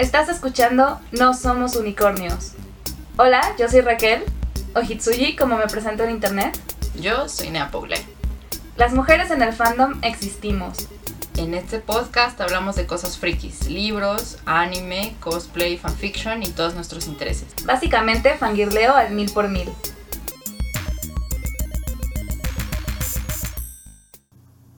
Estás escuchando No Somos Unicornios. Hola, yo soy Raquel, o Hitsuji como me presento en internet. Yo soy Nea Paule. Las mujeres en el fandom existimos. En este podcast hablamos de cosas frikis, libros, anime, cosplay, fanfiction y todos nuestros intereses. Básicamente fangirleo al mil por mil.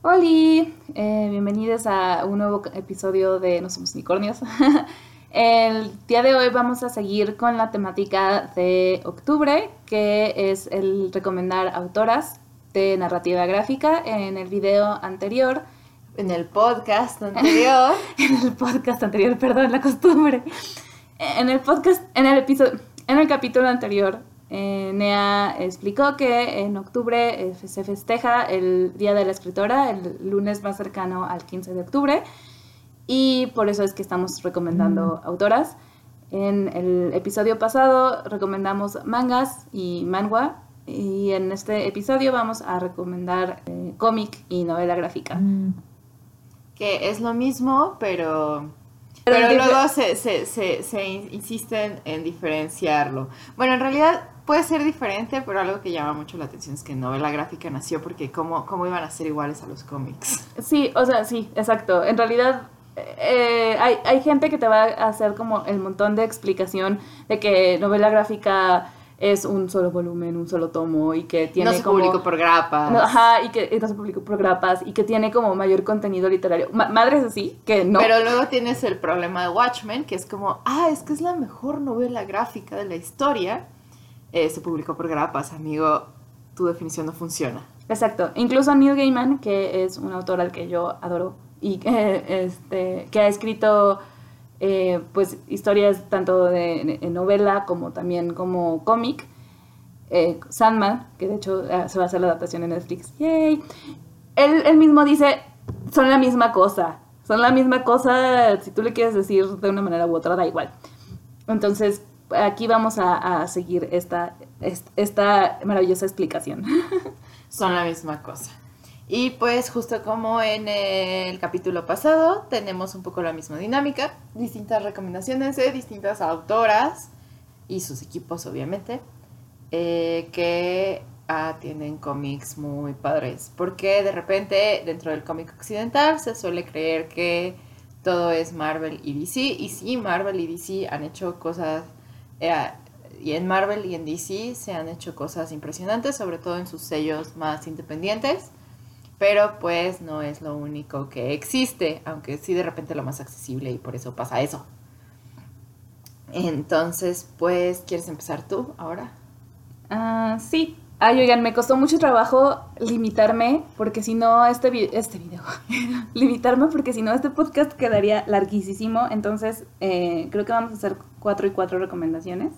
Hola, eh, bienvenidos a un nuevo episodio de No Somos Unicornios. el día de hoy vamos a seguir con la temática de octubre, que es el recomendar autoras de narrativa gráfica. En el video anterior, en el podcast anterior, en el podcast anterior, perdón, la costumbre. En el podcast, en el episodio, en el capítulo anterior eh, Nea explicó que en octubre eh, se festeja el Día de la Escritora, el lunes más cercano al 15 de octubre, y por eso es que estamos recomendando mm. autoras. En el episodio pasado recomendamos mangas y manhwa, y en este episodio vamos a recomendar eh, cómic y novela gráfica. Mm. Que es lo mismo, pero pero, luego se, se, se, se, insisten en diferenciarlo. Bueno, en realidad puede ser diferente, pero algo que llama mucho la atención es que novela gráfica nació porque cómo, cómo iban a ser iguales a los cómics. Sí, o sea, sí, exacto. En realidad eh, hay, hay gente que te va a hacer como el montón de explicación de que novela gráfica es un solo volumen, un solo tomo y que tiene no se publicó por grapas. ajá, y que no se publicó por grapas y que tiene como mayor contenido literario. madres así, que no. Pero luego tienes el problema de Watchmen, que es como, ah, es que es la mejor novela gráfica de la historia eh, se publicó por grapas, amigo, tu definición no funciona. Exacto. Incluso Neil Gaiman, que es un autor al que yo adoro y que, este, que ha escrito eh, pues historias tanto de, novela como también como cómic. Eh, Sandman, que de hecho ah, se va a hacer la adaptación en Netflix. ¡Yay! Él, él mismo dice, son la misma cosa. Son la misma cosa, si tú le quieres decir de una manera u otra, da igual. Entonces, aquí vamos a, seguir esta, esta maravillosa explicación. Son la misma cosa. Y pues justo como en el capítulo pasado, tenemos un poco la misma dinámica, distintas recomendaciones de distintas autoras y sus equipos obviamente, eh, que ah, tienen cómics muy padres. Porque de repente dentro del cómic occidental se suele creer que todo es Marvel y DC, y sí, Marvel y DC han hecho cosas eh, y en Marvel y en DC se han hecho cosas impresionantes, sobre todo en sus sellos más independientes, pero pues no es lo único que existe, aunque sí de repente lo más accesible y por eso pasa eso. Entonces, pues, ¿quieres empezar tú ahora? Ah, sí. Ay, oigan, me costó mucho trabajo limitarme, porque si no, este, este video, limitarme, porque si no, este podcast quedaría larguísimo. Entonces, eh, creo que vamos a hacer cuatro y cuatro recomendaciones.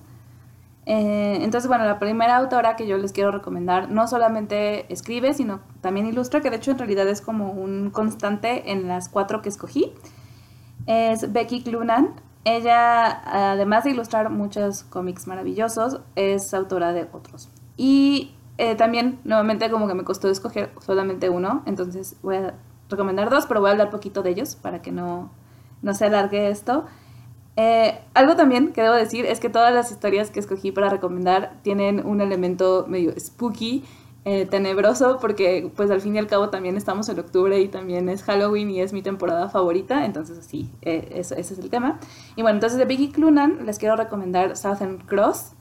Eh, entonces, bueno, la primera autora que yo les quiero recomendar no solamente escribe, sino también ilustra, que de hecho en realidad es como un constante en las cuatro que escogí. Es Becky Clunan. Ella, además de ilustrar muchos cómics maravillosos, es autora de otros. Y eh, también, nuevamente, como que me costó escoger solamente uno, entonces voy a recomendar dos, pero voy a hablar poquito de ellos para que no, no se alargue esto. Eh, algo también que debo decir es que todas las historias que escogí para recomendar tienen un elemento medio spooky, eh, tenebroso, porque pues al fin y al cabo también estamos en octubre y también es Halloween y es mi temporada favorita, entonces sí, ese es el tema. Y bueno, entonces de Vicky Clunan les quiero recomendar Southern Cross,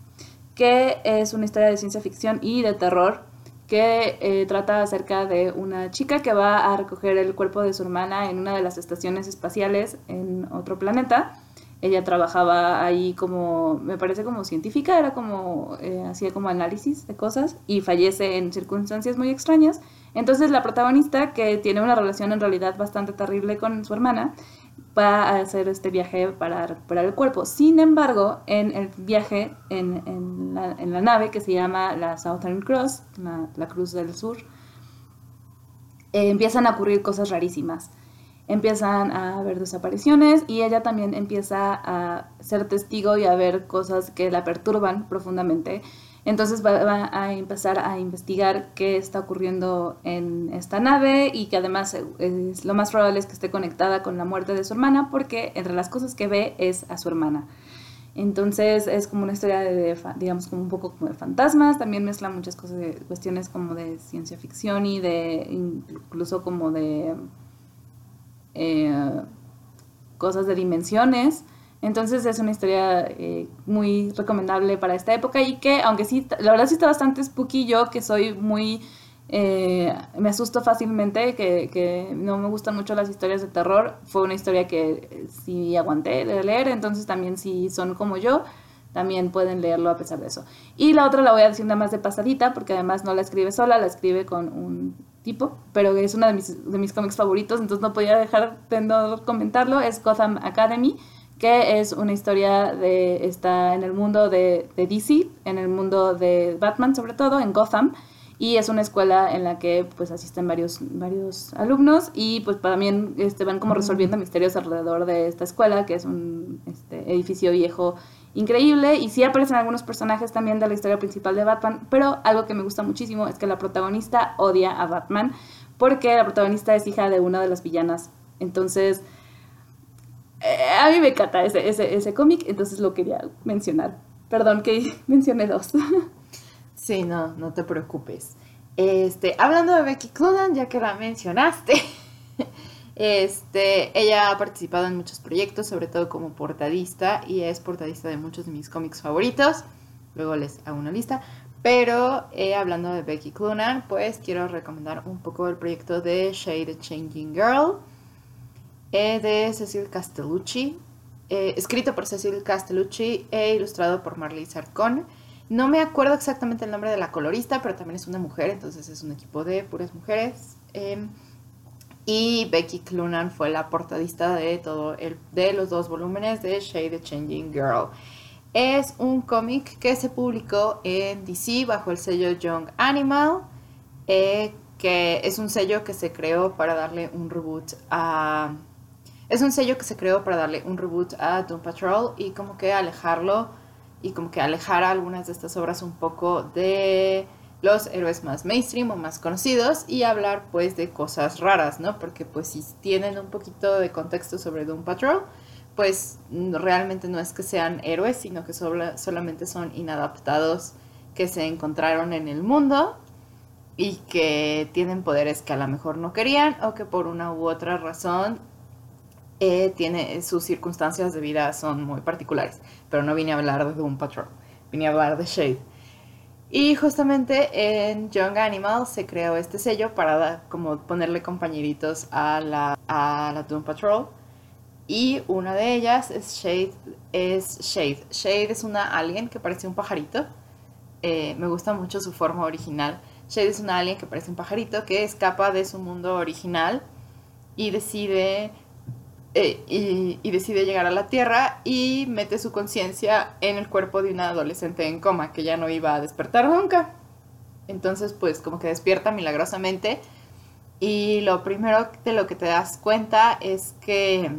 que es una historia de ciencia ficción y de terror que eh, trata acerca de una chica que va a recoger el cuerpo de su hermana en una de las estaciones espaciales en otro planeta. Ella trabajaba ahí como, me parece como científica, era como, eh, hacía como análisis de cosas y fallece en circunstancias muy extrañas. Entonces la protagonista, que tiene una relación en realidad bastante terrible con su hermana, va a hacer este viaje para recuperar el cuerpo. Sin embargo, en el viaje en, la, nave que se llama la Southern Cross, la, Cruz del Sur, eh, empiezan a ocurrir cosas rarísimas. Empiezan a haber desapariciones y ella también empieza a ser testigo y a ver cosas que la perturban profundamente. Entonces va, va, a empezar a investigar qué está ocurriendo en esta nave y que además es, lo más probable es que esté conectada con la muerte de su hermana porque entre las cosas que ve es a su hermana. Entonces es como una historia de, digamos, como un poco como de fantasmas, también mezcla muchas cosas, de, cuestiones como de ciencia ficción y de incluso como de eh, cosas de dimensiones. Entonces es una historia eh, muy recomendable para esta época y que, aunque sí, la verdad sí está bastante spooky, yo que soy muy eh, me asusto fácilmente, que, que, no me gustan mucho las historias de terror. Fue una historia que sí aguanté de leer, entonces también si son como yo, también pueden leerlo a pesar de eso. Y la otra la voy a decir nada más de pasadita, porque además no la escribe sola, la escribe con un tipo, pero es una de mis, de mis cómics favoritos, entonces no podía dejar de no comentarlo, es Gotham Academy, que es una historia de, está en el mundo de, de DC, en el mundo de Batman sobre todo, en Gotham, y es una escuela en la que pues asisten varios, varios alumnos y pues también este, van como resolviendo misterios alrededor de esta escuela, que es un este, edificio viejo increíble y sí aparecen algunos personajes también de la historia principal de Batman, pero algo que me gusta muchísimo es que la protagonista odia a Batman porque la protagonista es hija de una de las villanas. Entonces, eh, a mí me encanta ese, ese, ese cómic, entonces lo quería mencionar. Perdón que mencioné dos. Sí, no, no te preocupes. Este, hablando de Becky Clunan, ya que la mencionaste, este, ella ha participado en muchos proyectos, sobre todo como portadista, y es portadista de muchos de mis cómics favoritos. Luego les hago una lista. Pero eh, hablando de Becky Clunan, pues quiero recomendar un poco el proyecto de Shade Changing Girl, eh, de Cecil Castellucci, eh, escrito por Cecil Castellucci e ilustrado por Marley Sarcón. No me acuerdo exactamente el nombre de la colorista, pero también es una mujer, entonces es un equipo de puras mujeres. Y Becky Clunan fue la portadista de, todo el, de los dos volúmenes de Shade the Changing Girl. Es un cómic que se publicó en DC bajo el sello Young Animal, eh, que es un sello que se creó para darle un reboot a... Es un sello que se creó para darle un reboot a Doom Patrol y como que alejarlo y como que alejar algunas de estas obras un poco de los héroes más mainstream o más conocidos y hablar pues de cosas raras, ¿no? Porque pues si tienen un poquito de contexto sobre Doom Patrol, pues realmente no es que sean héroes, sino que solamente son inadaptados que se encontraron en el mundo y que tienen poderes que a lo mejor no querían o que por una u otra razón eh, tiene, sus circunstancias de vida son muy particulares, pero no vine a hablar de Doom Patrol, vine a hablar de Shade. Y justamente en Young Animal se creó este sello para como ponerle compañeritos a la, a la Doom Patrol. Y una de ellas es Shade. Es Shade. Shade es una alien que parece un pajarito. Eh, me gusta mucho su forma original. Shade es una alien que parece un pajarito que escapa de su mundo original y decide eh, y, decide llegar a la Tierra y mete su conciencia en el cuerpo de una adolescente en coma que ya no iba a despertar nunca. Entonces, pues como que despierta milagrosamente y lo primero de lo que te das cuenta es que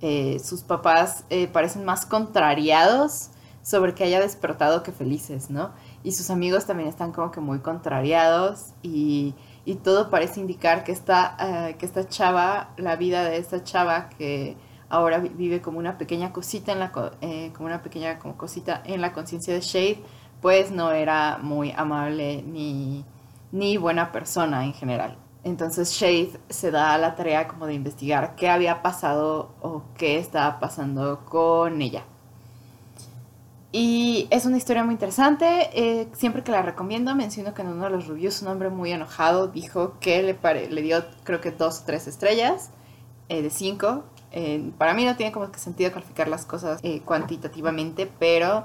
eh, sus papás eh, parecen más contrariados sobre que haya despertado que felices, ¿no? Y sus amigos también están como que muy contrariados y y todo parece indicar que esta, eh, que esta chava, la vida de esta chava que ahora vive como una pequeña cosita en la, eh, como una pequeña como cosita en la conciencia de Shade, pues no era muy amable ni, ni buena persona en general. Entonces Shade se da a la tarea como de investigar qué había pasado o qué estaba pasando con ella. Y es una historia muy interesante. Eh, siempre que la recomiendo, menciono que en uno de los reviews un hombre muy enojado dijo que le, le dio creo que dos o tres estrellas eh, de cinco. Eh, para mí no tiene como que sentido calificar las cosas cuantitativamente, pero,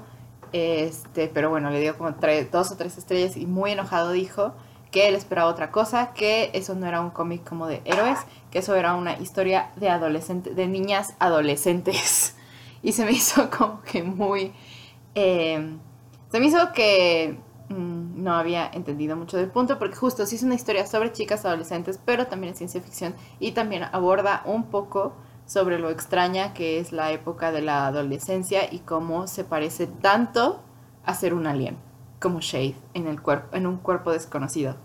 este, pero bueno, le dio como dos o tres estrellas y muy enojado dijo que él esperaba otra cosa, que eso no era un cómic como de héroes, que eso era una historia de adolescentes, de niñas adolescentes. Y se me hizo como que muy eh, se me hizo que mm, no había entendido mucho del punto, porque justo sí es una historia sobre chicas adolescentes, pero también es ciencia ficción y también aborda un poco sobre lo extraña que es la época de la adolescencia y cómo se parece tanto a ser un alien. como Shade en, el cuerpo, en un cuerpo desconocido.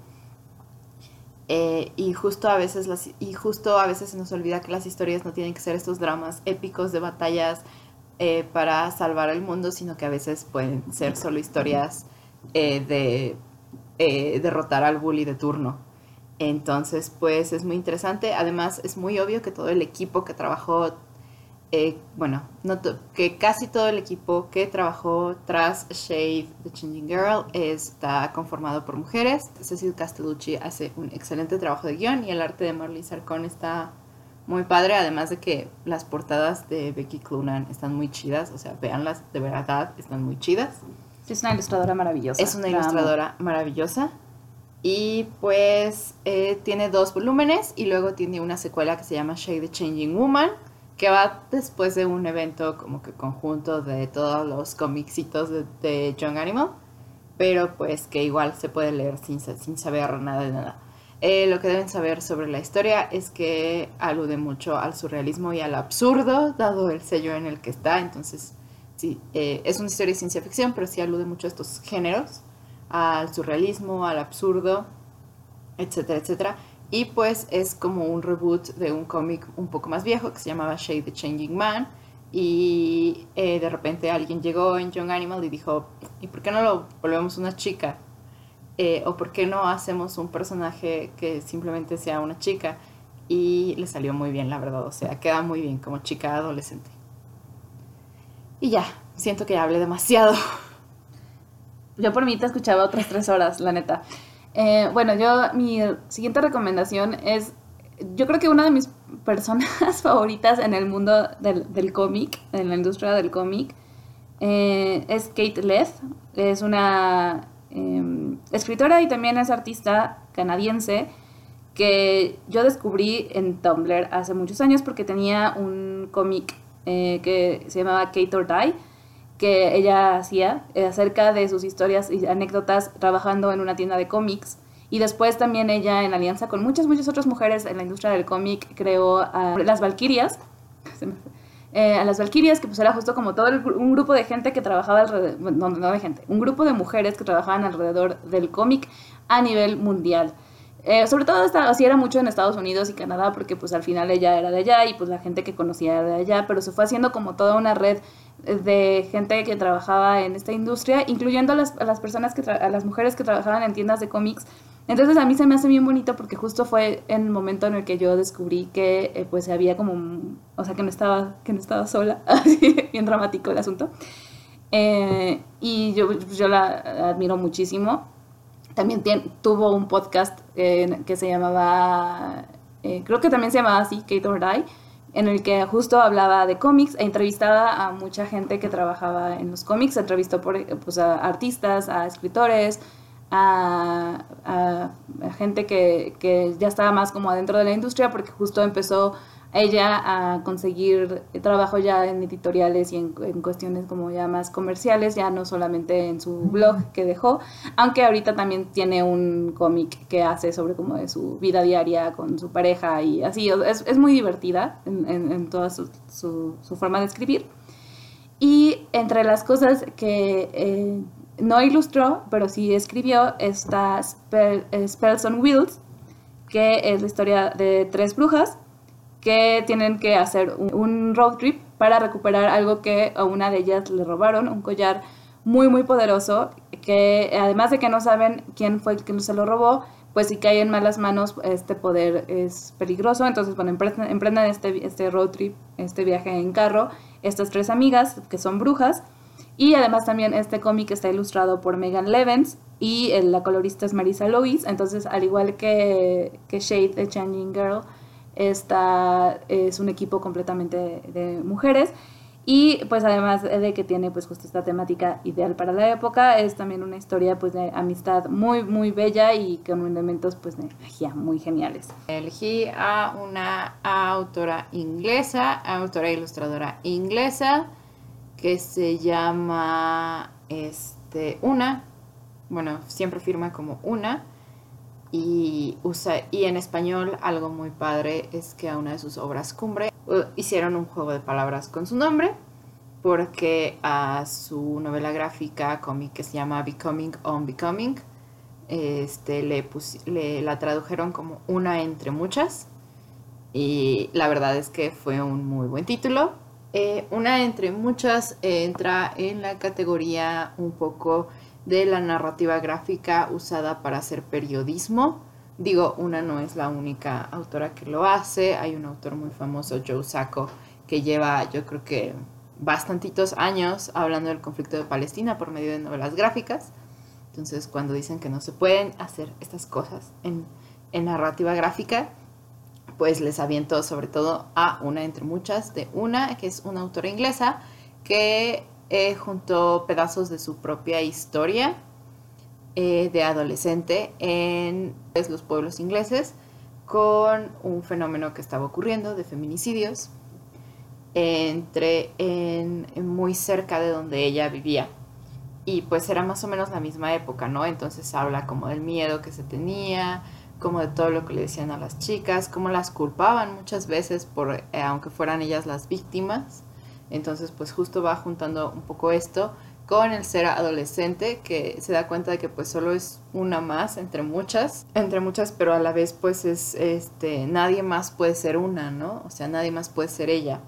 Eh, y justo a veces y justo a veces se nos olvida que las historias no tienen que ser estos dramas épicos de batallas eh, para salvar el mundo, sino que a veces pueden ser solo historias eh, de derrotar al bully de turno. Entonces, pues es muy interesante. Además, es muy obvio que todo el equipo que trabajó eh, bueno, que casi todo el equipo que trabajó tras Shade The Changing Girl está conformado por mujeres. Cecil Castellucci hace un excelente trabajo de guion y el arte de Marley Sarcón está muy padre, además de que las portadas de Becky Clunan están muy chidas, o sea, véanlas, de verdad, están muy chidas. Es una ilustradora maravillosa. Es una ilustradora maravillosa. Y pues eh, tiene dos volúmenes y luego tiene una secuela que se llama Shade the Changing Woman, que va después de un evento como que conjunto de todos los comicitos de, de Young Animal, pero pues que igual se puede leer sin, sin saber nada de nada. Eh, lo que deben saber sobre la historia es que alude mucho al surrealismo y al absurdo, dado el sello en el que está. Entonces, sí, eh, es una historia de ciencia ficción, pero sí alude mucho a estos géneros, al surrealismo, al absurdo, etcétera, etcétera. Y pues es como un reboot de un cómic un poco más viejo que se llamaba Shade the Changing Man. Y eh, de repente alguien llegó en Young Animal y dijo, ¿y por qué no lo volvemos una chica? Eh, ¿O por qué no hacemos un personaje que simplemente sea una chica? Y le salió muy bien, la verdad. O sea, queda muy bien como chica adolescente. Y ya, siento que hablé demasiado. Yo por mí te escuchaba otras tres horas, la neta. Eh, bueno, yo, mi siguiente recomendación es, yo creo que una de mis personas favoritas en el mundo del, cómic, en la industria del cómic, eh, es Kate Leth. Es una em, escritora y también es artista canadiense que yo descubrí en Tumblr hace muchos años porque tenía un cómic eh, que se llamaba Kate or Die que ella hacía eh, acerca de sus historias y anécdotas trabajando en una tienda de cómics. Y después también ella, en alianza con muchas, muchas otras mujeres en la industria del cómic, creó a las Valquirias. Eh, a las Valquirias, que pues era justo como todo un grupo de gente que trabajaba alrededor, no, no de gente, un grupo de mujeres que trabajaban alrededor del cómic a nivel mundial. Eh, sobre todo así era mucho en Estados Unidos y Canadá porque pues al final ella era de allá y pues la gente que conocía era de allá, pero se fue haciendo como toda una red de gente que trabajaba en esta industria, incluyendo a las, las personas, que a las mujeres que trabajaban en tiendas de cómics. Entonces a mí se me hace bien bonito porque justo fue en el momento en el que yo descubrí que eh, pues había como, o sea, que no estaba, que no estaba sola, bien dramático el asunto. Eh, y yo, yo la admiro muchísimo también tuvo un podcast eh, que se llamaba, eh, creo que también se llamaba así, Kate or Die, en el que justo hablaba de cómics e entrevistaba a mucha gente que trabajaba en los cómics, entrevistó por, pues, a artistas, a escritores, a, a, gente que, que, ya estaba más como adentro de la industria porque justo empezó ella a conseguir trabajo ya en editoriales y en, cuestiones como ya más comerciales, ya no solamente en su blog que dejó, aunque ahorita también tiene un cómic que hace sobre como de su vida diaria con su pareja y así, es, es muy divertida en, en, toda su, su, forma de escribir. Y entre las cosas que eh, no ilustró, pero sí escribió, está Spells on Wheels, que es la historia de tres brujas que tienen que hacer un, road trip para recuperar algo que a una de ellas le robaron, un collar muy muy poderoso que además de que no saben quién fue el que se lo robó, pues si cae en malas manos este poder es peligroso, entonces bueno, emprenden, este, este road trip, este viaje en carro, estas tres amigas que son brujas y además también este cómic está ilustrado por Megan Levens y la colorista es Marisa Lois, entonces al igual que, que Shade de Changing Girl, esta es un equipo completamente de, mujeres. Y pues además de que tiene pues justo esta temática ideal para la época, es también una historia pues de amistad muy muy bella y con elementos pues de magia muy geniales. Elegí a una autora inglesa, autora e ilustradora inglesa que se llama este Una, bueno, siempre firma como Una. Y, usa, y en español algo muy padre es que a una de sus obras cumbre uh, hicieron un juego de palabras con su nombre porque a su novela gráfica cómic que se llama Becoming on Becoming, este, le, le la tradujeron como una entre muchas. Y la verdad es que fue un muy buen título. Eh, una entre muchas entra en la categoría un poco de la narrativa gráfica usada para hacer periodismo. Digo, una no es la única autora que lo hace. Hay un autor muy famoso, Joe Sacco, que lleva yo creo que bastantitos años hablando del conflicto de Palestina por medio de novelas gráficas. Entonces, cuando dicen que no se pueden hacer estas cosas en narrativa gráfica, pues les aviento sobre todo a una entre muchas de una, que es una autora inglesa, que eh, juntó pedazos de su propia historia eh, de adolescente en pues, los pueblos ingleses con un fenómeno que estaba ocurriendo de feminicidios entre en, muy cerca de donde ella vivía y pues era más o menos la misma época, ¿no? Entonces habla como del miedo que se tenía, como de todo lo que le decían a las chicas, como las culpaban muchas veces por, eh, aunque fueran ellas las víctimas. Entonces, pues justo va juntando un poco esto con el ser adolescente que se da cuenta de que pues solo es una más entre muchas, entre muchas, pero a la vez pues es este nadie más puede ser una, ¿no? O sea, nadie más puede ser ella.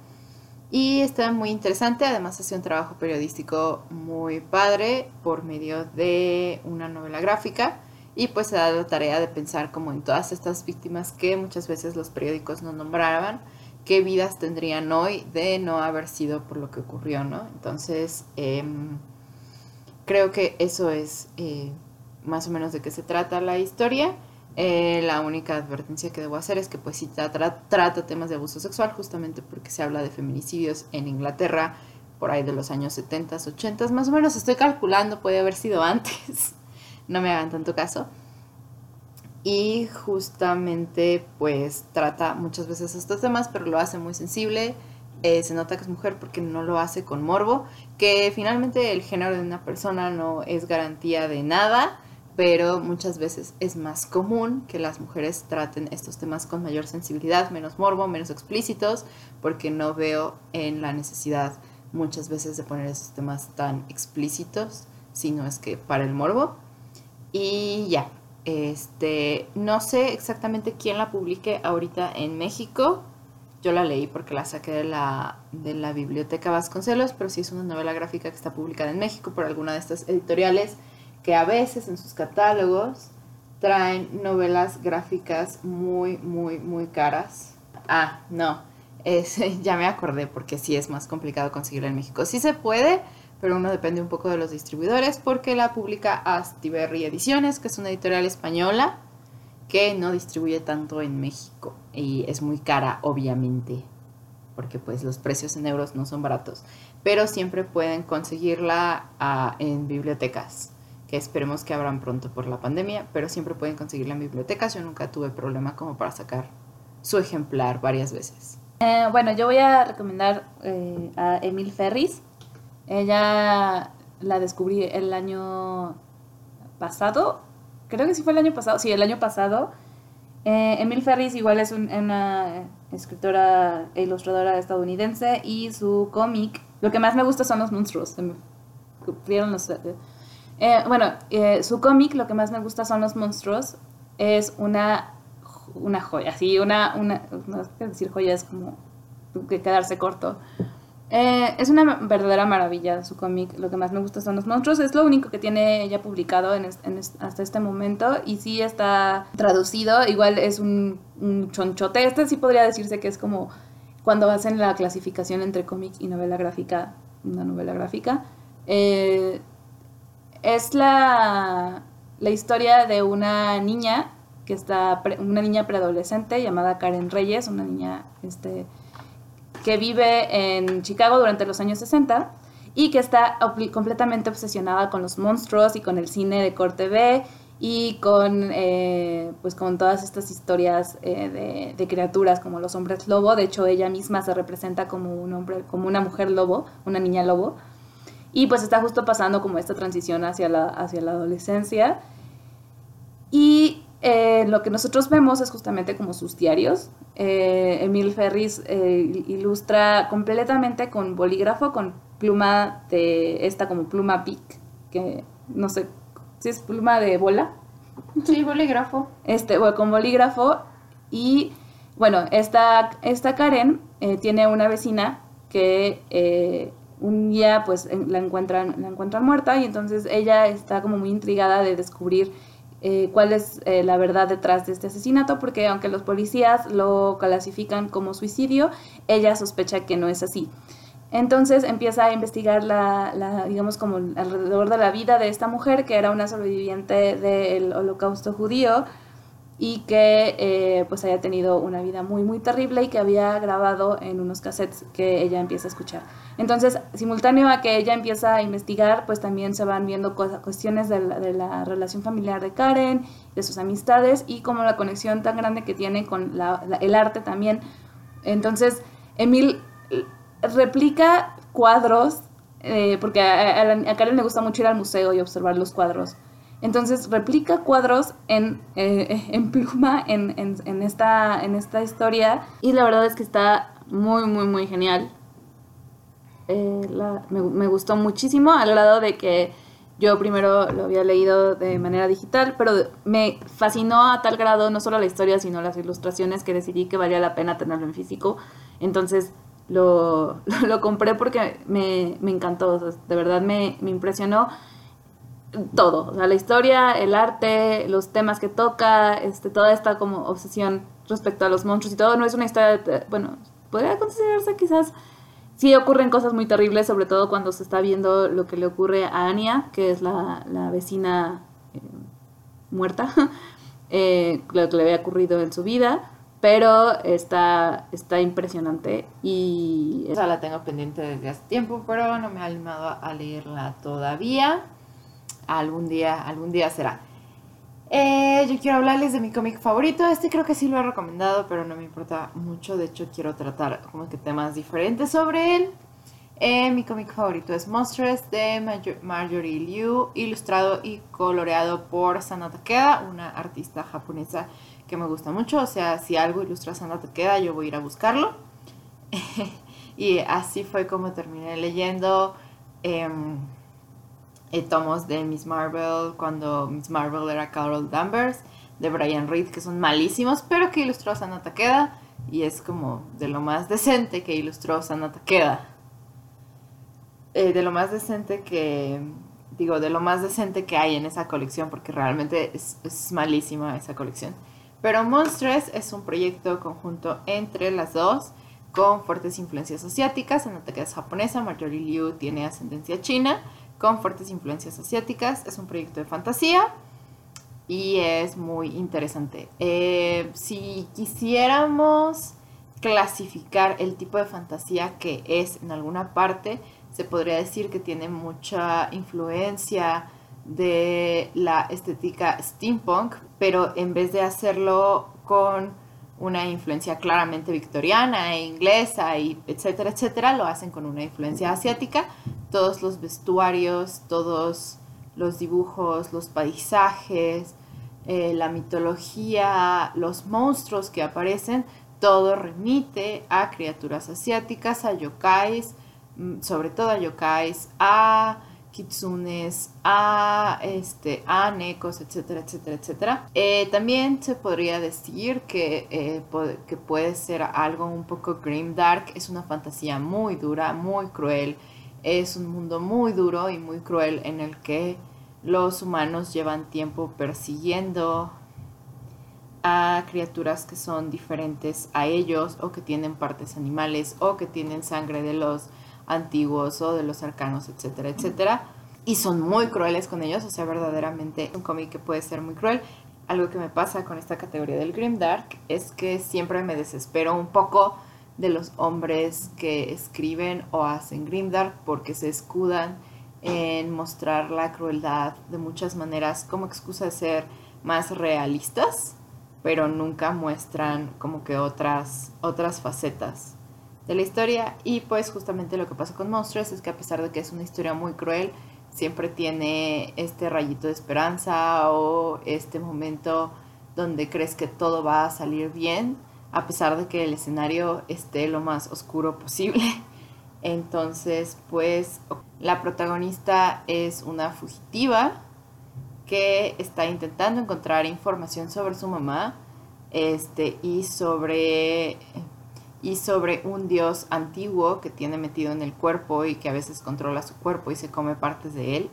Y está muy interesante, además hace un trabajo periodístico muy padre por medio de una novela gráfica y pues se da la tarea de pensar como en todas estas víctimas que muchas veces los periódicos no nombraban, qué vidas tendrían hoy de no haber sido por lo que ocurrió, ¿no? Entonces, em, creo que eso es eh, más o menos de qué se trata la historia. Eh, la única advertencia que debo hacer es que pues sí trata temas de abuso sexual justamente porque se habla de feminicidios en Inglaterra por ahí de los años 70, 80, más o menos estoy calculando, puede haber sido antes no me hagan tanto caso. Y justamente pues trata muchas veces estos temas, pero lo hace muy sensible. Eh, se nota que es mujer porque no lo hace con morbo, que finalmente el género de una persona no es garantía de nada, pero muchas veces es más común que las mujeres traten estos temas con mayor sensibilidad, menos morbo, menos explícitos, porque no veo en la necesidad muchas veces de poner esos temas tan explícitos, sino es que para el morbo. Y ya, este, no sé exactamente quién la publique ahorita en México. Yo la leí porque la saqué de la, de la biblioteca Vasconcelos, pero sí es una novela gráfica que está publicada en México por alguna de estas editoriales que a veces en sus catálogos traen novelas gráficas muy, muy, muy caras. Ah, no, es, ya me acordé porque sí es más complicado conseguirla en México. Sí se puede, pero uno depende un poco de los distribuidores porque la publica Astiberri Ediciones, que es una editorial española que no distribuye tanto en México y es muy cara, obviamente, porque pues los precios en euros no son baratos, pero siempre pueden conseguirla ah, en bibliotecas, que esperemos que abran pronto por la pandemia, pero siempre pueden conseguirla en bibliotecas. Yo nunca tuve problema como para sacar su ejemplar varias veces. Eh, bueno, yo voy a recomendar eh, a Emil Ferris, ella la descubrí el año pasado, creo que sí fue el año pasado, sí, el año pasado. Eh, Emil Ferris igual es una escritora e ilustradora estadounidense y su cómic, lo que más me gusta son los monstruos. Los, eh, bueno, eh, su cómic, lo que más me gusta son los monstruos, es una, una joya, sí, una, una, no es decir joya, es como que quedarse corto. Eh, es una verdadera maravilla su cómic. Lo que más me gusta son los monstruos. Es lo único que tiene ella publicado en hasta este momento. Y sí está traducido. Igual es un, chonchote. Este sí podría decirse que es como cuando hacen la clasificación entre cómic y novela gráfica. Una novela gráfica. Eh, es la, la historia de una niña que está, una niña preadolescente llamada Karen Reyes, una niña este, que vive en Chicago durante los años 60 y que está completamente obsesionada con los monstruos y con el cine de corte B y con, eh, pues con todas estas historias eh, de, criaturas como los hombres lobo. De hecho, ella misma se representa como un hombre, como una mujer lobo, una niña lobo. Y pues está justo pasando como esta transición hacia la, hacia la adolescencia. Y eh, lo que nosotros vemos es justamente como sus diarios. Eh, Emil Ferris eh, ilustra completamente con bolígrafo, con pluma de esta como pluma pic, que no sé si es pluma de bola. Sí, bolígrafo. Este, bueno, con bolígrafo. Y bueno, esta, esta Karen eh, tiene una vecina que eh, un día pues la encuentran, la encuentran muerta y entonces ella está como muy intrigada de descubrir eh, cuál es eh, la verdad detrás de este asesinato, porque aunque los policías lo clasifican como suicidio, ella sospecha que no es así. Entonces empieza a investigar la, digamos, como alrededor de la vida de esta mujer, que era una sobreviviente del holocausto judío y que eh, pues haya tenido una vida muy, muy terrible y que había grabado en unos cassettes que ella empieza a escuchar. Entonces, simultáneo a que ella empieza a investigar, pues también se van viendo cuestiones de la, relación familiar de Karen, de sus amistades y como la conexión tan grande que tiene con el arte también. Entonces, Emil replica cuadros, eh, porque a, Karen le gusta mucho ir al museo y observar los cuadros. Entonces replica cuadros en, eh, en pluma en, en, esta, en esta historia y la verdad es que está muy, muy, muy genial. Eh, me, gustó muchísimo al grado de que yo primero lo había leído de manera digital, pero me fascinó a tal grado no solo la historia, sino las ilustraciones que decidí que valía la pena tenerlo en físico. Entonces lo, lo, compré porque me, me encantó, de verdad me, me, impresionó todo, la historia, el arte, los temas que toca, este, toda esta como obsesión respecto a los monstruos y todo, no es una historia, bueno, podría considerarse quizás sí ocurren cosas muy terribles, sobre todo cuando se está viendo lo que le ocurre a Anya, que es la, vecina eh, muerta, eh, lo que le había ocurrido en su vida. Pero está, está impresionante y... O sea, la tengo pendiente desde hace tiempo, pero no me he animado a leerla todavía. Algún día, algún día será. Eh, yo quiero hablarles de mi cómic favorito. Este creo que sí lo he recomendado, pero no me importa mucho. De hecho, quiero tratar como que temas diferentes sobre él. Eh, mi cómic favorito es Monstrous de Marjorie Liu, ilustrado y coloreado por Sana Takeda, una artista japonesa que me gusta mucho. O sea, si algo ilustra Sana Takeda, yo voy a ir a buscarlo. y así fue como terminé leyendo. Em, eh, tomos de Miss Marvel, cuando Miss Marvel era Carol Danvers, de Brian Reed, que son malísimos, pero que ilustró a Sana Takeda, y es como de lo más decente que ilustró Sana Takeda. Eh, de lo más decente que, digo, de lo más decente que hay en esa colección, porque realmente es, malísima esa colección. Pero Monstress es un proyecto conjunto entre las dos, con fuertes influencias asiáticas. Takeda es japonesa, Marjorie Liu tiene ascendencia china con fuertes influencias asiáticas. Es un proyecto de fantasía y es muy interesante. Eh, si quisiéramos clasificar el tipo de fantasía que es en alguna parte, se podría decir que tiene mucha influencia de la estética steampunk, pero en vez de hacerlo con una influencia claramente victoriana e inglesa, y etcétera, etcétera, lo hacen con una influencia asiática. Todos los vestuarios, todos los dibujos, los paisajes, eh, la mitología, los monstruos que aparecen, todo remite a criaturas asiáticas, a yokais, mm, sobre todo a yokais, a kitsunes, a, este, a etcétera, etcétera, etcétera. Eh, también se podría decir que, eh, que puede ser algo un poco grimdark, es una fantasía muy dura, muy cruel, es un mundo muy duro y muy cruel en el que los humanos llevan tiempo persiguiendo a criaturas que son diferentes a ellos o que tienen partes animales o que tienen sangre de los antiguos o de los arcanos, etcétera, etcétera. Y son muy crueles con ellos, o sea, verdaderamente un cómic que puede ser muy cruel. Algo que me pasa con esta categoría del Grimdark es que siempre me desespero un poco de los hombres que escriben o hacen Grimdark porque se escudan en mostrar la crueldad de muchas maneras como excusa de ser más realistas, pero nunca muestran como que otras, otras facetas de la historia. Y pues justamente lo que pasa con Monstruos es que a pesar de que es una historia muy cruel, siempre tiene este rayito de esperanza o este momento donde crees que todo va a salir bien, a pesar de que el escenario esté lo más oscuro posible. Entonces, pues la protagonista es una fugitiva que está intentando encontrar información sobre su mamá este, y, sobre, y sobre un dios antiguo que tiene metido en el cuerpo y que a veces controla su cuerpo y se come partes de él.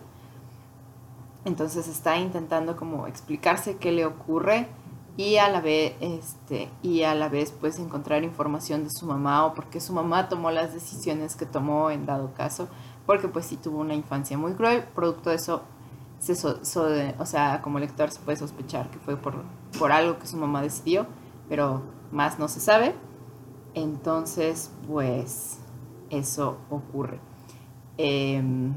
Entonces está intentando como explicarse qué le ocurre y a la vez este y a la vez pues encontrar información de su mamá o por qué su mamá tomó las decisiones que tomó en dado caso porque pues sí tuvo una infancia muy cruel producto de eso se o sea como lector se puede sospechar que fue por por algo que su mamá decidió pero más no se sabe entonces pues eso ocurre em,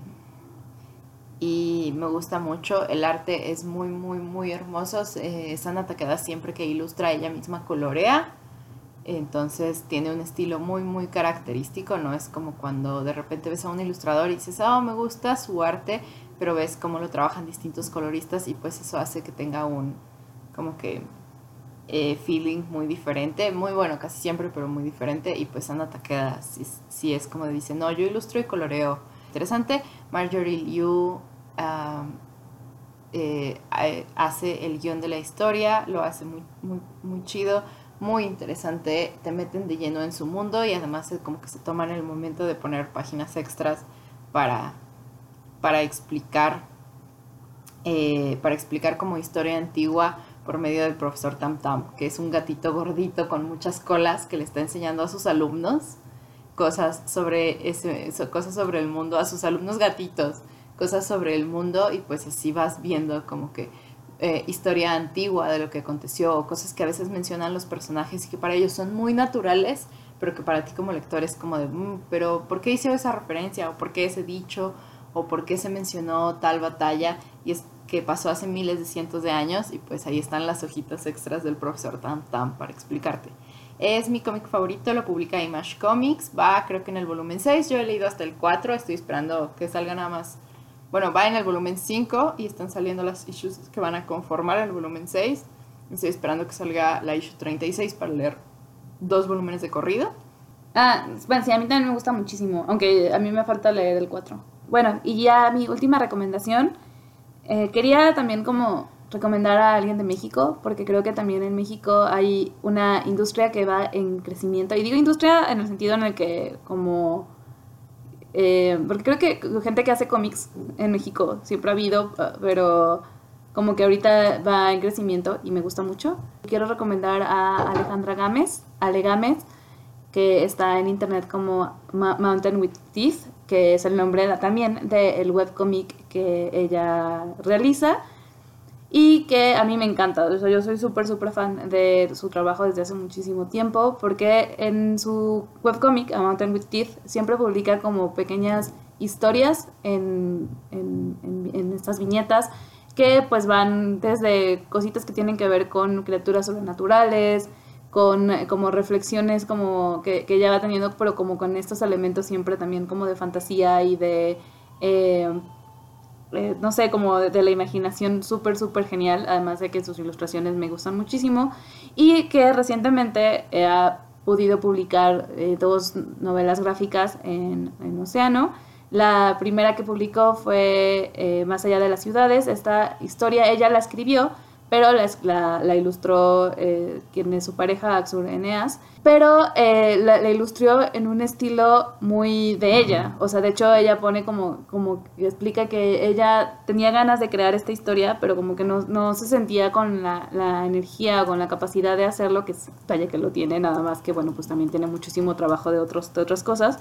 y me gusta mucho. El arte es muy, muy, muy hermoso. Eh, Sana siempre que ilustra ella misma colorea. Entonces tiene un estilo muy, muy característico. No es como cuando de repente ves a un ilustrador y dices, oh, me gusta su arte, pero ves cómo lo trabajan distintos coloristas y pues eso hace que tenga un, como que, eh, feeling muy diferente. Muy bueno, casi siempre, pero muy diferente. Y pues Sana Takeda sí, es como dice, no, yo ilustro y coloreo interesante. Marjorie Liu eh, hace el guion de la historia, lo hace muy, muy, chido, muy interesante, te meten de lleno en su mundo y además como que se toman el momento de poner páginas extras para, para explicar eh, para explicar como historia antigua por medio del profesor Tam Tam, que es un gatito gordito con muchas colas que le está enseñando a sus alumnos cosas sobre, ese, cosas sobre el mundo, a sus alumnos gatitos, cosas sobre el mundo y pues así vas viendo como que eh, historia antigua de lo que aconteció o cosas que a veces mencionan los personajes y que para ellos son muy naturales, pero que para ti como lector es como de, mm, pero ¿por qué hizo esa referencia? ¿O por qué ese dicho? ¿O por qué se mencionó tal batalla? Y es que pasó hace miles de cientos de años y pues ahí están las hojitas extras del profesor Tam Tam para explicarte. Es mi cómic favorito, lo publica Image Comics, va creo que en el volumen 6, yo he leído hasta el 4, estoy esperando que salga nada más. Bueno, va en el volumen 5 y están saliendo las issues que van a conformar el volumen 6. Estoy esperando que salga la issue 36 para leer dos volúmenes de corrido. Ah, bueno, sí, a mí también me gusta muchísimo, aunque a mí me falta leer el 4. Bueno, y ya mi última recomendación, eh, quería también como recomendar a alguien de México, porque creo que también en México hay una industria que va en crecimiento. Y digo industria en el sentido en el que como... Eh, porque creo que gente que hace cómics en México siempre ha habido, pero como que ahorita va en crecimiento y me gusta mucho. Quiero recomendar a Alejandra Gámez, Ale Gámez, que está en internet como Mountain with Teeth, que es el nombre también del webcomic que ella realiza y que a mí me encanta. yo soy súper, súper fan de su trabajo desde hace muchísimo tiempo porque en su webcomic, A Mountain with Teeth, siempre publica como pequeñas historias en, en, en, estas viñetas que pues van desde cositas que tienen que ver con criaturas sobrenaturales, con como reflexiones como que, que ella va teniendo, pero como con estos elementos siempre también como de fantasía y de... Eh, eh, no sé, como de, la imaginación súper, súper genial, además de que sus ilustraciones me gustan muchísimo, y que recientemente ha podido publicar eh, dos novelas gráficas en, en, Océano. La primera que publicó fue eh, Más allá de las ciudades. Esta historia ella la escribió, pero la, la, ilustró eh, quien es su pareja, Axur Eneas, pero eh, la, ilustró en un estilo muy de ella, o sea, de hecho ella pone como, como explica que ella tenía ganas de crear esta historia, pero como que no, no se sentía con la, la, energía o con la capacidad de hacerlo, que vaya que lo tiene, nada más que bueno, pues también tiene muchísimo trabajo de, otros, de otras cosas.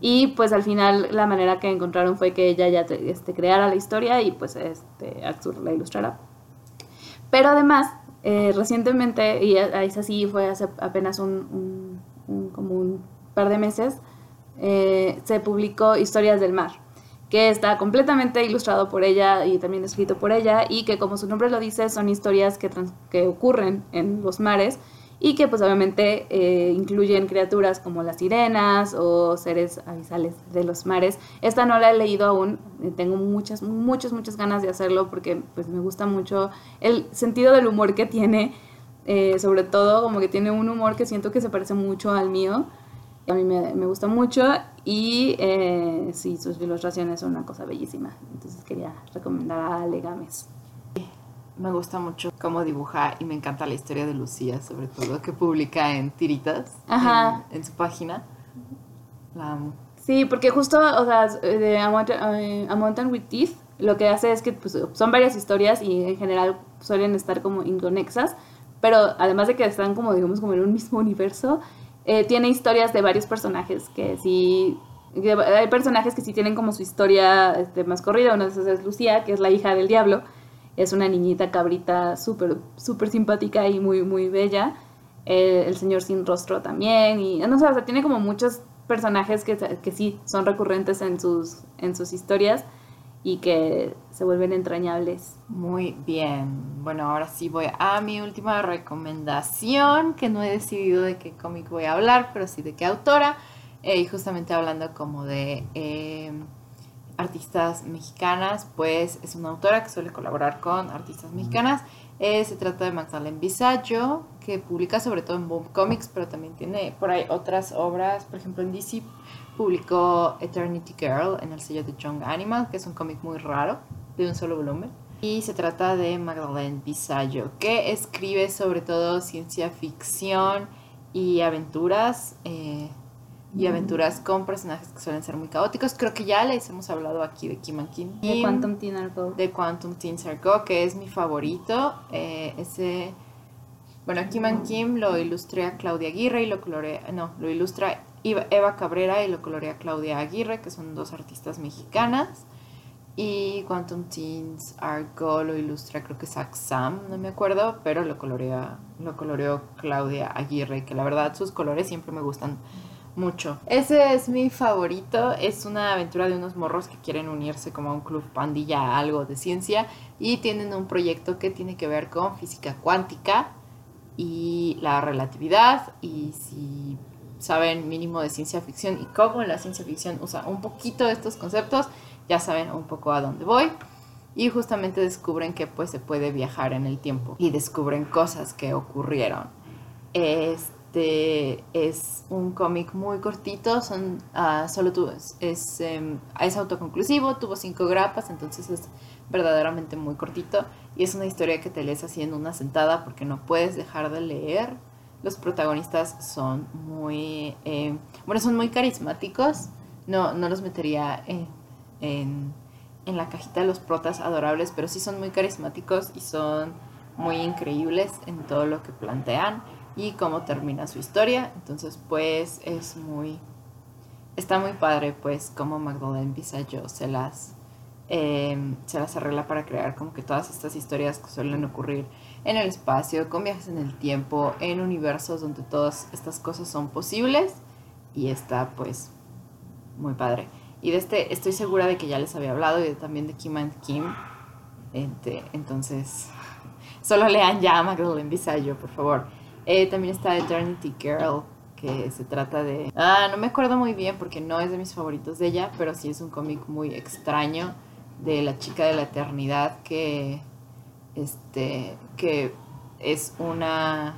Y pues al final la manera que encontraron fue que ella ya este, creara la historia y pues este, Axur la ilustrara. Pero además, eh, recientemente, y es así, fue hace apenas un, como un par de meses, eh, se publicó Historias del Mar, que está completamente ilustrado por ella y también escrito por ella, y que como su nombre lo dice, son historias que, que ocurren en los mares y que pues obviamente eh, incluyen criaturas como las sirenas o seres avisales de los mares. Esta no la he leído aún, eh, tengo muchas, muchas, muchas ganas de hacerlo porque pues me gusta mucho el sentido del humor que tiene, eh, sobre todo como que tiene un humor que siento que se parece mucho al mío A mí me, me gusta mucho y eh, sí, sus ilustraciones son una cosa bellísima. Entonces quería recomendar a Ale Gámez. Me gusta mucho cómo dibuja y me encanta la historia de Lucía, sobre todo que publica en tiritas Ajá. En, en su página. La amo. Sí, porque justo, o sea, de A Mountain, eh, A Mountain with Teeth, lo que hace es que pues, son varias historias y en general suelen estar como inconexas, pero además de que están como, digamos, como en un mismo universo, eh, tiene historias de varios personajes que sí... hay personajes que sí tienen como su historia este, más corrida. Una de esas es Lucía, que es la hija del diablo. Es una niñita cabrita súper, súper simpática y muy, muy bella. Eh, el señor sin rostro también. Y no sé, o sea, tiene como muchos personajes que, que sí son recurrentes en sus, en sus historias y que se vuelven entrañables. Muy bien. Bueno, ahora sí voy a mi última recomendación, que no he decidido de qué cómic voy a hablar, pero sí de qué autora. Eh, y justamente hablando como de eh, artistas mexicanas, pues es una autora que suele colaborar con artistas mexicanas. Eh, se trata de Magdalene Visaggio, que publica sobre todo en Boom Comics, pero también tiene por ahí otras obras. Por ejemplo, en DC publicó Eternity Girl en el sello de Young Animal, que es un cómic muy raro, de un solo volumen. Y se trata de Magdalene Visaggio, que escribe sobre todo ciencia ficción y aventuras. eh, y aventuras con personajes que suelen ser muy caóticos. Creo que ya les hemos hablado aquí de Kim and Kim. De Quantum Teen Argo. de Quantum Teen Sarko, que es mi favorito. Eh, ese, bueno, Kim and Kim lo ilustra Claudia Aguirre y lo colorea, no, lo ilustra Eva Cabrera y lo colorea Claudia Aguirre, que son dos artistas mexicanas. Y Quantum Teens Argo lo ilustra, creo que Zach Sam, no me acuerdo, pero lo colorea, lo coloreó Claudia Aguirre, que la verdad sus colores siempre me gustan mucho. Ese es mi favorito. Es una aventura de unos morros que quieren unirse como a un club pandilla, a algo de ciencia, y tienen un proyecto que tiene que ver con física cuántica y la relatividad. Y si saben mínimo de ciencia ficción y cómo la ciencia ficción usa un poquito de estos conceptos, ya saben un poco a dónde voy. Y justamente descubren que pues se puede viajar en el tiempo y descubren cosas que ocurrieron. Este es un cómic muy cortito, son ah, solo tuvo, es, em, es autoconclusivo, tuvo cinco grapas, entonces es verdaderamente muy cortito y es una historia que te lees así en una sentada porque no puedes dejar de leer. Los protagonistas son muy, eh, bueno, son muy carismáticos. No, no los metería en, en, en la cajita de los protas adorables, pero sí son muy carismáticos y son muy increíbles en todo lo que plantean y cómo termina su historia. Entonces, pues es muy, está muy padre, pues, cómo Magdalene Visaggio se las, eh, se las arregla para crear como que todas estas historias que suelen ocurrir en el espacio, con viajes en el tiempo, en universos donde todas estas cosas son posibles y está pues muy padre. Y de este estoy segura de que ya les había hablado y también de Kim and Kim. Este, entonces, solo lean ya a Magdalene Visaggio, por favor. Eh, también está Eternity Girl, que se trata de... Ah, no me acuerdo muy bien porque no es de mis favoritos de ella, pero sí es un cómic muy extraño de la chica de la eternidad que este que es una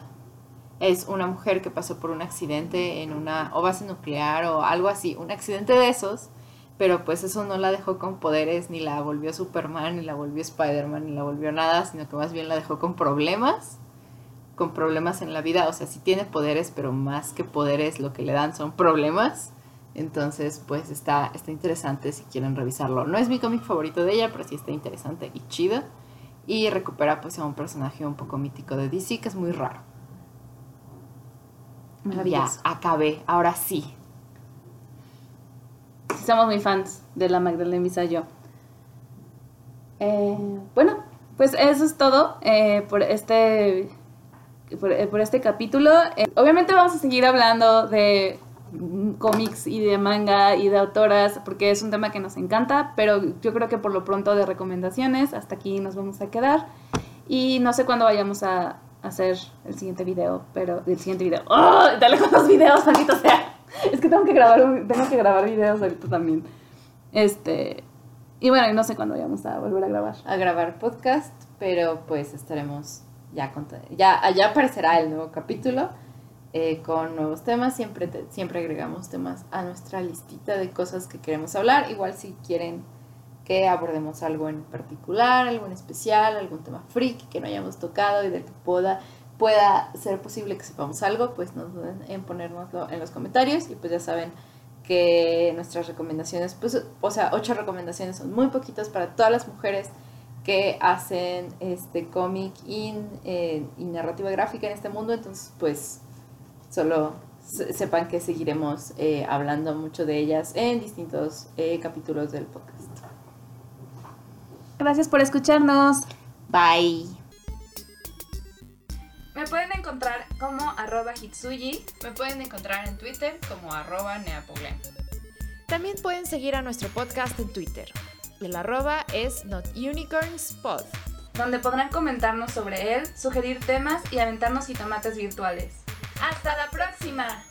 es una mujer que pasó por un accidente en una o base nuclear o algo así, un accidente de esos, pero pues eso no la dejó con poderes, ni la volvió Superman, ni la volvió Spider-Man, ni la volvió nada, sino que más bien la dejó con problemas, con problemas en la vida, o sea, sí tiene poderes, pero más que poderes lo que le dan son problemas. Entonces, pues está, está interesante si quieren revisarlo. No es mi cómic favorito de ella, pero sí está interesante y chido. Y recupera pues a un personaje un poco mítico de DC que es muy raro. Ya, acabé. Ahora sí. Sí, somos muy fans de la Magdalena Visayo. Eh, bueno, pues eso es todo eh, por este por, eh, por este capítulo. Eh, obviamente vamos a seguir hablando de cómics y de manga y de autoras porque es un tema que nos encanta, pero yo creo que por lo pronto de recomendaciones hasta aquí nos vamos a quedar y no sé cuándo vayamos a hacer el siguiente video, pero el siguiente video. ¡Oh! Dale con los videos, maldito sea. Es que tengo que grabar tengo que grabar videos ahorita también. Este y bueno, no sé cuándo vayamos a volver a grabar. A grabar podcast, pero pues estaremos ya ya allá aparecerá el nuevo capítulo eh, con nuevos temas. Siempre, siempre agregamos temas a nuestra listita de cosas que queremos hablar. Igual si quieren que abordemos algo en particular, algo en especial, algún tema freak que no hayamos tocado y del que pueda, pueda ser posible que sepamos algo, pues no duden en ponérnoslo en los comentarios y pues ya saben que nuestras recomendaciones, pues, o sea, ocho recomendaciones son muy poquitas para todas las mujeres que hacen este cómic y, eh, y narrativa gráfica en este mundo, entonces pues solo se- sepan que seguiremos eh, hablando mucho de ellas en distintos eh, capítulos del podcast. Gracias por escucharnos. Bye. Me pueden encontrar como arroba hitsuyi. Me pueden encontrar en Twitter como arroba neapoglem. También pueden seguir a nuestro podcast en Twitter. El arroba es NotUnicornsPod. donde podrán comentarnos sobre él, sugerir temas y aventarnos jitomates virtuales. ¡Hasta la próxima!